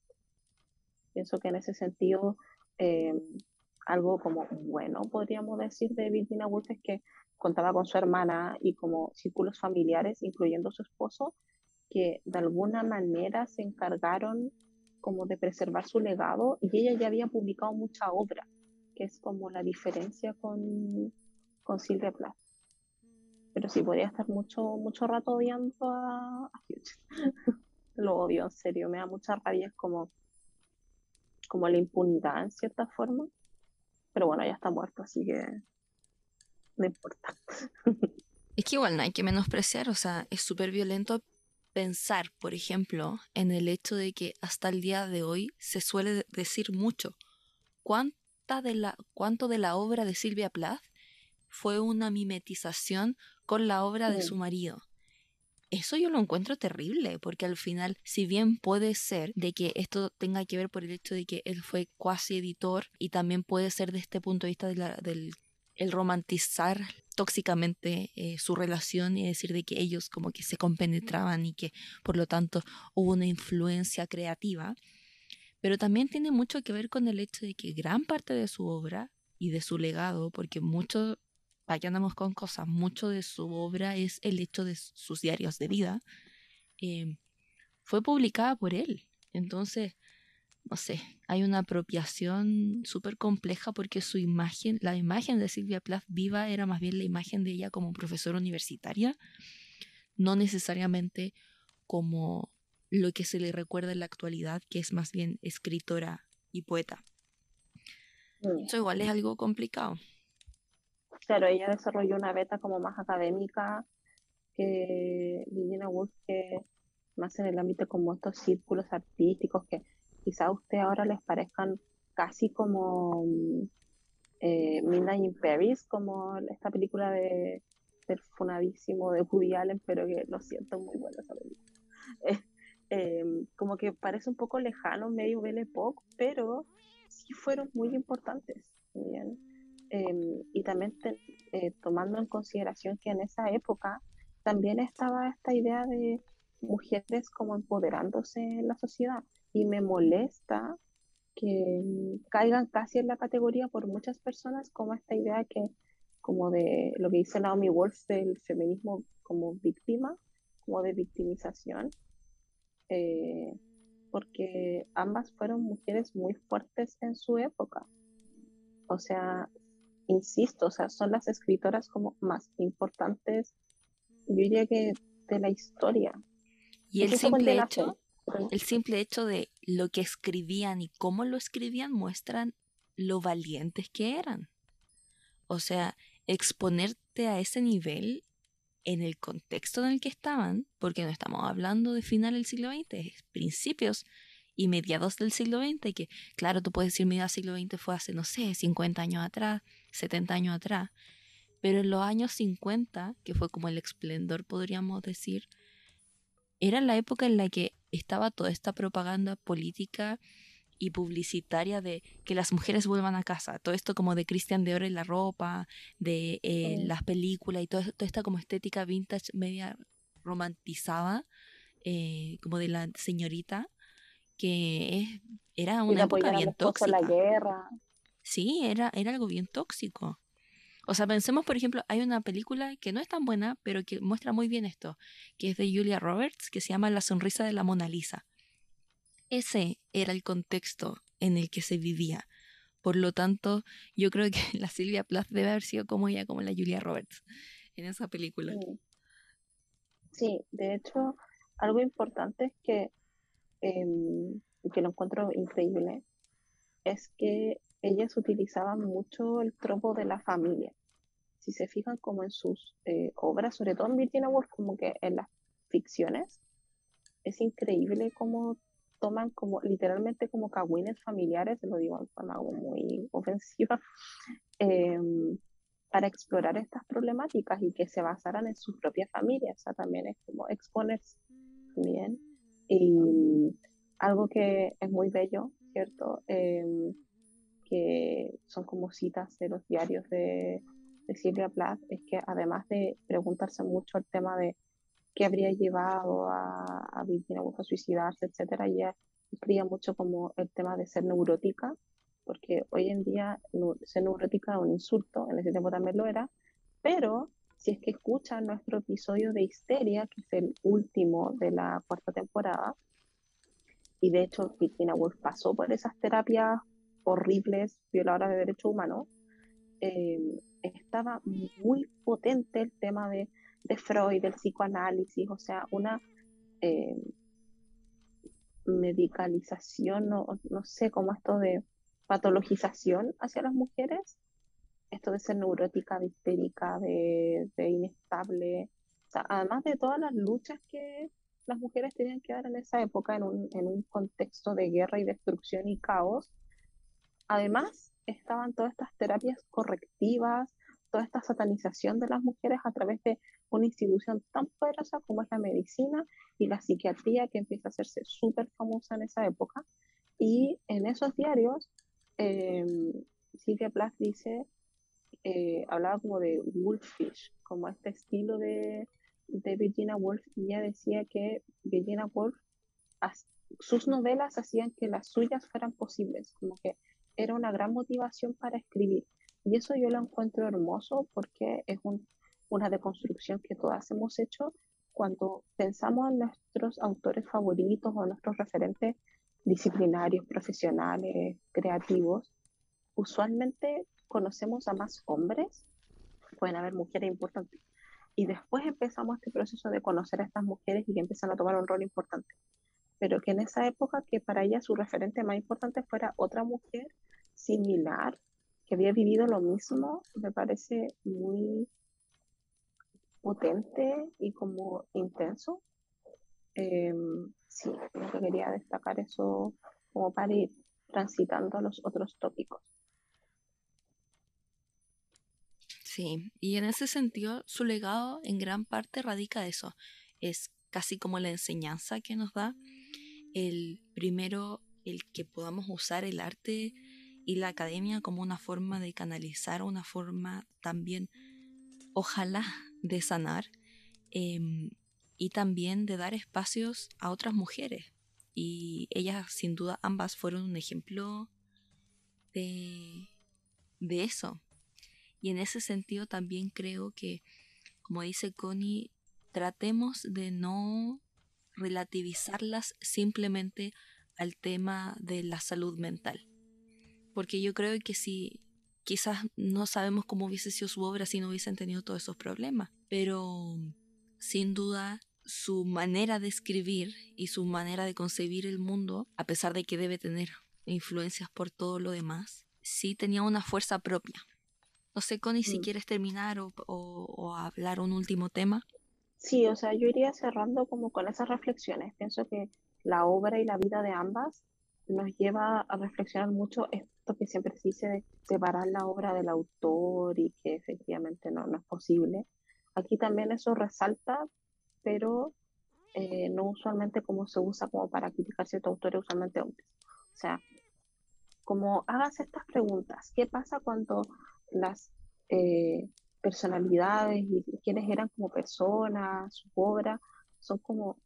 Pienso que en ese sentido, eh, algo como bueno, podríamos decir, de Virginia Woolf es que contaba con su hermana y como círculos familiares, incluyendo su esposo, que de alguna manera se encargaron como de preservar su legado y ella ya había publicado mucha obra que es como la diferencia con, con Silvia Plath. Pero sí, podría estar mucho, mucho rato odiando a, Hughes. [LAUGHS] Lo odio, en serio, me da mucha rabia, es como, como la impunidad en cierta forma. Pero bueno, ya está muerto, así que no importa. [LAUGHS] Es que igual no hay que menospreciar, o sea, es súper violento pensar, por ejemplo, en el hecho de que hasta el día de hoy se suele decir mucho. ¿Cuánto de la, cuánto de la obra de Silvia Plath fue una mimetización con la obra de su marido. Eso yo lo encuentro terrible, porque al final, si bien puede ser de que esto tenga que ver por el hecho de que él fue cuasi editor, y también puede ser de este punto de vista del el romantizar tóxicamente eh, su relación y decir de que ellos como que se compenetraban y que por lo tanto hubo una influencia creativa, pero también tiene mucho que ver con el hecho de que gran parte de su obra y de su legado, porque mucho, aquí andamos con cosas, mucho de su obra es el hecho de sus diarios de vida, em, fue publicada por él. Entonces, no sé, hay una apropiación súper compleja porque su imagen, la imagen de Silvia Plath viva era más bien la imagen de ella como profesora universitaria, no necesariamente como lo que se le recuerda en la actualidad, que es más bien escritora y poeta. Mm. Eso igual es algo complicado. Claro, ella desarrolló una beta como más académica que Virginia Woolf, que más en el ámbito como estos círculos artísticos que quizá a usted ahora les parezcan casi como eh, Midnight in Paris, como esta película de, del de Woody Allen, pero que lo siento, muy buena esa película. [LAUGHS] Em, como que parece un poco lejano, medio Belle Époque, pero sí fueron muy importantes. Bien. Em, y también eh, tomando en consideración que en esa época también estaba esta idea de mujeres como empoderándose en la sociedad. Y me molesta que mm, caigan casi en la categoría por muchas personas como esta idea que, como de lo que dice Naomi Wolf del feminismo como víctima, como de victimización, eh, porque ambas fueron mujeres muy fuertes en su época. O sea, insisto, o sea, son las escritoras como más importantes, yo diría que de la historia. Y el simple hecho, el simple hecho de lo que escribían y cómo lo escribían muestran lo valientes que eran. O sea, exponerte a ese nivel en el contexto en el que estaban, porque no estamos hablando de final del siglo XX, es principios y mediados del siglo XX, que claro, tú puedes decir mediados del siglo XX fue hace, no sé, 50 años atrás, 70 años atrás, pero en los años 50, que fue como el esplendor, podríamos decir, era la época en la que estaba toda esta propaganda política y publicitaria de que las mujeres vuelvan a casa. Todo esto como de Christian Dior en la ropa, de eh, las películas y toda esta como estética vintage media romantizada, eh, como de la señorita, que era una época bien tóxica. La guerra. Sí, era, era algo bien tóxico. O sea, pensemos, por ejemplo, hay una película que no es tan buena, pero que muestra muy bien esto, que es de Julia Roberts, que se llama La sonrisa de la Mona Lisa. Ese era el contexto en el que se vivía. Por lo tanto, yo creo que [LAUGHS] la Silvia Plath debe haber sido como ella, como la Julia Roberts, en esa película. Sí, de hecho, algo importante es que, em, que lo encuentro increíble, es que ellas utilizaban mucho el tropo de la familia. Si se fijan como en sus eh, obras, sobre todo en Virginia Woolf, como que en las ficciones, es increíble cómo toman como literalmente como cagüines familiares, lo digo en forma muy [LAUGHS] ofensiva, em, para explorar estas problemáticas y que se basaran en sus propias familias. O sea, también es como exponerse bien. Y algo que es muy bello, ¿cierto? Eh, que son como citas de los diarios de, Silvia Plath, es que además de preguntarse mucho el tema de qué habría llevado a, a Virginia Woolf a suicidarse, etcétera, ella escribía mucho como el tema de ser neurótica, porque hoy en día ser neurótica es un insulto, en ese tiempo también lo era, pero si es que escuchan nuestro episodio de Histeria, que es el último de la cuarta temporada, y de hecho Virginia Woolf pasó por esas terapias horribles violadoras de derechos humanos, eh, estaba muy potente el tema de, de, Freud, del psicoanálisis, o sea, una eh, medicalización, no, no sé, como esto de patologización hacia las mujeres, esto de ser neurótica, de histérica, de, inestable, además de todas las luchas que las mujeres tenían que dar en esa época en un, en un contexto de guerra y destrucción y caos, Además, estaban todas estas terapias correctivas, toda esta satanización de las mujeres a través de una institución tan poderosa como es la medicina y la psiquiatría que empieza a hacerse súper famosa en esa época. Y en esos diarios, eh, Silvia Plath dice, eh, hablaba como de Wolfish, como este estilo de, de Virginia Woolf, y ella decía que Virginia Woolf, sus novelas hacían que las suyas fueran posibles, como que era una gran motivación para escribir. Y eso yo lo encuentro hermoso porque es una deconstrucción que todas hemos hecho cuando pensamos en nuestros autores favoritos o nuestros referentes disciplinarios, profesionales, creativos. Usualmente conocemos a más hombres, pueden haber mujeres importantes, y después empezamos este proceso de conocer a estas mujeres y que empiezan a tomar un rol importante pero que en esa época que para ella su referente más importante fuera otra mujer similar, que había vivido lo mismo, me parece muy potente y como intenso. Em, sí, yo quería destacar eso como para ir transitando a los otros tópicos. Sí, y en ese sentido su legado en gran parte radica eso. Es casi como la enseñanza que nos da. El primero, el que podamos usar el arte y la academia como una forma de canalizar, una forma también, ojalá, de sanar em, y también de dar espacios a otras mujeres. Y ellas, sin duda, ambas fueron un ejemplo de, de eso. Y en ese sentido también creo que, como dice Connie, tratemos de no relativizarlas simplemente al tema de la salud mental. Porque yo creo que si quizás no sabemos cómo hubiese sido su obra si no hubiesen tenido todos esos problemas, pero sin duda su manera de escribir y su manera de concebir el mundo, a pesar de que debe tener influencias por todo lo demás, sí tenía una fuerza propia. No sé, Connie, si mm. quieres terminar o, o, hablar un último tema. Sí, o sea, yo iría cerrando como con esas reflexiones. Pienso que la obra y la vida de ambas nos lleva a reflexionar mucho esto que siempre se dice de separar la obra del autor y que efectivamente no, no es posible. Aquí también eso resalta, pero eh, no usualmente como se usa como para criticar ciertos autores, usualmente hombres. O sea, como hagas estas preguntas, ¿qué pasa cuando las eh, personalidades y quienes eran como personas, su obra, son como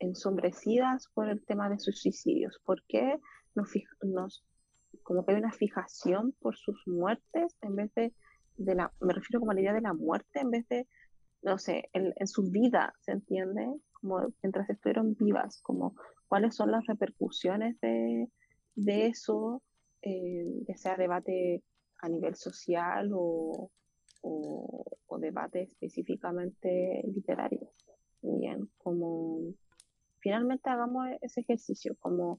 ensombrecidas por el tema de sus suicidios. ¿Por qué nos, nos como que hay una fijación por sus muertes en vez de, de la, me refiero como a la idea de la muerte en vez de, no sé, en, en su vida, ¿se entiende? Como mientras estuvieron vivas, como cuáles son las repercusiones de, de eso, eh, ya sea debate a nivel social o, o, debate específicamente literario. Bien, como finalmente hagamos ese ejercicio, como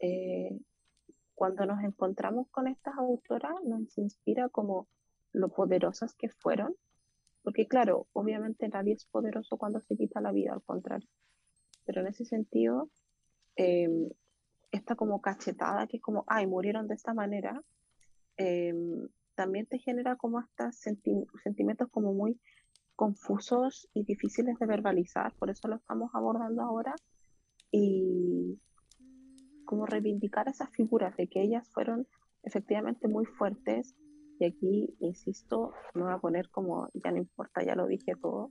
eh, cuando nos encontramos con estas autoras nos inspira como lo poderosas que fueron, porque claro, obviamente nadie es poderoso cuando se quita la vida, al contrario, pero en ese sentido, em, esta como cachetada que es como, ay, murieron de esta manera, em, también te genera como hasta sentimientos como muy confusos y difíciles de verbalizar, por eso lo estamos abordando ahora, y como reivindicar esas figuras de que ellas fueron efectivamente muy fuertes, y aquí, insisto, me voy a poner como, ya no importa, ya lo dije todo,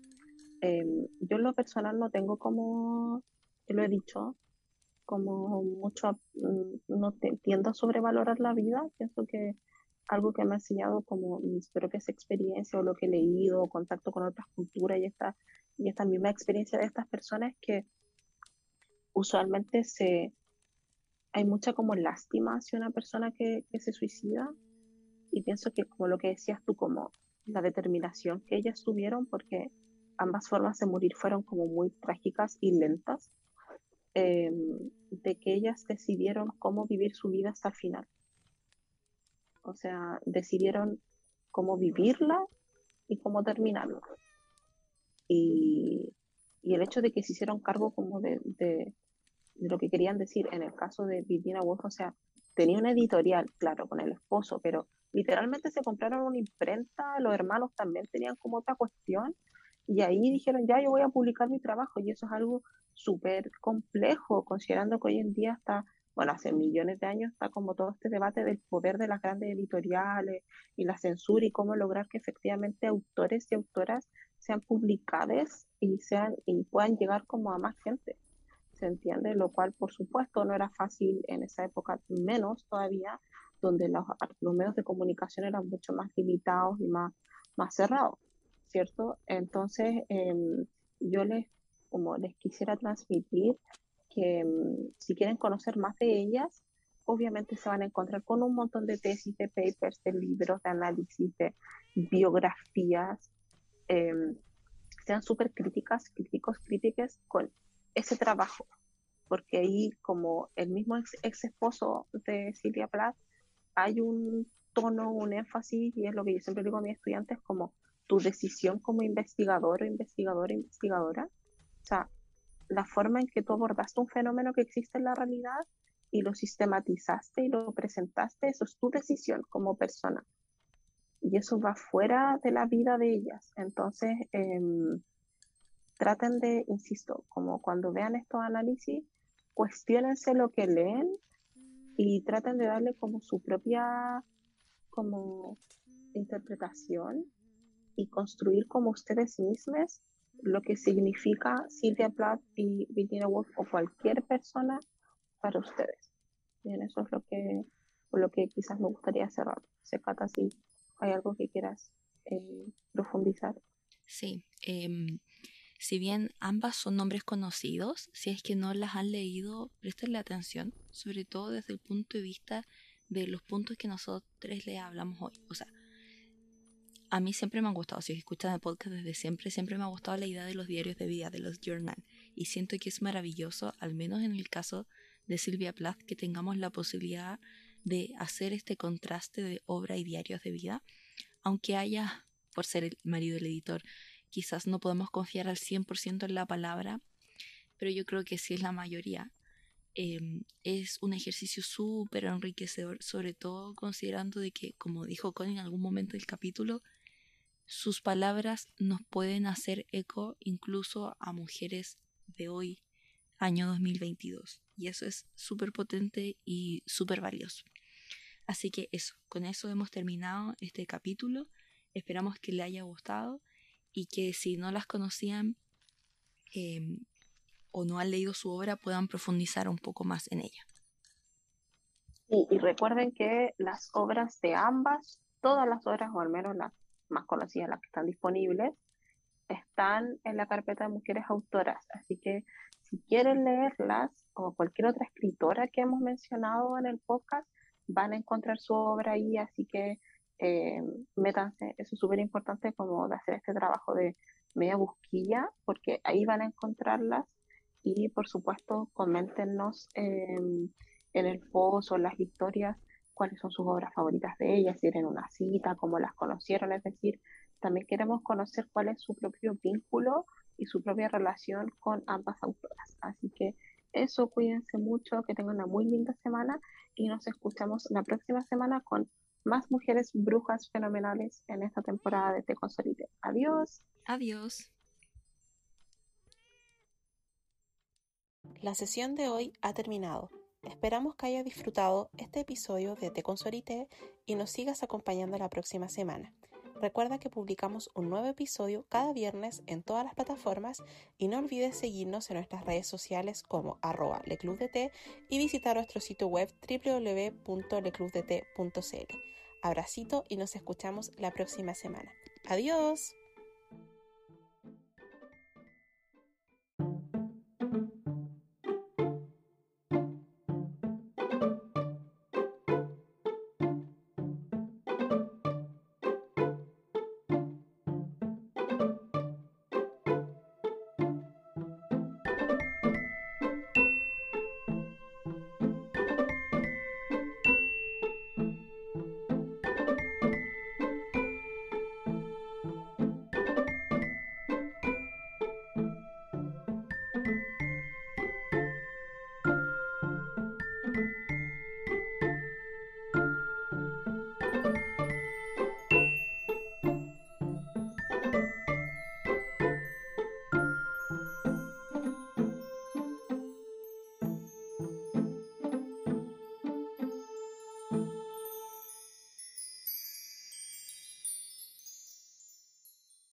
em, yo en lo personal no tengo como, lo he dicho, como mucho, mm, no te, tiendo a sobrevalorar la vida, pienso que algo que me ha enseñado como mis propias experiencias o lo que he leído, contacto con otras culturas y esta, y esta misma experiencia de estas personas que usualmente se, hay mucha como lástima hacia una persona que, se suicida y pienso que como lo que decías tú, como la determinación que ellas tuvieron, porque ambas formas de morir fueron como muy trágicas y lentas, em, de que ellas decidieron cómo vivir su vida hasta el final o sea, decidieron cómo vivirla y cómo terminarla. Y, el hecho de que se hicieron cargo como de, lo que querían decir, en el caso de Virginia Woolf, o sea, tenía una editorial, claro, con el esposo, pero literalmente se compraron una imprenta, los hermanos también tenían como otra cuestión, y ahí dijeron, ya, yo voy a publicar mi trabajo, y eso es algo súper complejo, considerando que hoy en día está bueno, hace millones de años está como todo este debate del poder de las grandes editoriales y la censura y cómo lograr que efectivamente autores y autoras sean publicados y sean y puedan llegar como a más gente. ¿Se entiende? Lo cual, por supuesto, no era fácil en esa época, menos todavía, donde los, los medios de comunicación eran mucho más limitados y más, más cerrados, ¿cierto? Entonces, em, yo les, como les quisiera transmitir que mm, si quieren conocer más de ellas, obviamente se van a encontrar con un montón de tesis, de papers, de libros, de análisis, de biografías. Em, sean súper críticas, críticos, críticas con ese trabajo, porque ahí como el mismo ex, esposo de Silvia Plath, hay un tono, un énfasis, y es lo que yo siempre digo a mis estudiantes, como tu decisión como investigador o investigadora, investigadora. O sea, la forma en que tú abordaste un fenómeno que existe en la realidad y lo sistematizaste y lo presentaste, eso es tu decisión como persona. y eso va fuera de la vida de ellas. Entonces, em, traten de, insisto, como cuando vean estos análisis, cuestionense lo que leen y traten de darle como su propia como interpretación y construir como ustedes mismos lo que significa Silvia Plath y Virginia Woolf o cualquier persona para ustedes. Bien, eso es lo que, lo que quizás me gustaría cerrar. Se si hay algo que quieras eh, profundizar. Sí, em, si bien ambas son nombres conocidos, si es que no las han leído, prestenle atención, sobre todo desde el punto de vista de los puntos que nosotros le hablamos hoy. O sea, a mí siempre me han gustado, si escuchan el podcast desde siempre, siempre me ha gustado la idea de los diarios de vida, de los journal. Y siento que es maravilloso, al menos en el caso de Silvia Plath, que tengamos la posibilidad de hacer este contraste de obra y diarios de vida, aunque haya, por ser el marido del editor, quizás no podemos confiar al 100% en la palabra, pero yo creo que sí es la mayoría. Em, es un ejercicio súper enriquecedor, sobre todo considerando de que, como dijo Connie en algún momento del capítulo, sus palabras nos pueden hacer eco incluso a mujeres de hoy, año 2022. Y eso es súper potente y súper valioso. Así que eso, con eso hemos terminado este capítulo. Esperamos que le haya gustado y que si no las conocían em, o no han leído su obra puedan profundizar un poco más en ella. Y, recuerden que las obras de ambas, todas las obras, o al menos las más conocidas, las que están disponibles, están en la carpeta de mujeres autoras. Así que si quieren leerlas o cualquier otra escritora que hemos mencionado en el podcast, van a encontrar su obra ahí. Así que eh, métanse, eso es súper importante como de hacer este trabajo de media busquilla, porque ahí van a encontrarlas y por supuesto coméntenos en el post o las historias cuáles son sus obras favoritas de ellas, si en una cita, cómo las conocieron, es decir, también queremos conocer cuál es su propio vínculo y su propia relación con ambas autoras. Así que eso, cuídense mucho, que tengan una muy linda semana y nos escuchamos la próxima semana con más mujeres brujas fenomenales en esta temporada de Te Consolite. Adiós. Adiós. La sesión de hoy ha terminado. Esperamos que haya disfrutado este episodio de Te Consolite y nos sigas acompañando la próxima semana. Recuerda que publicamos un nuevo episodio cada viernes en todas las plataformas y no olvides seguirnos en nuestras redes sociales como arroba leclubdt y visitar nuestro sitio web www.leclubdt.cl. Abracito y nos escuchamos la próxima semana. Adiós.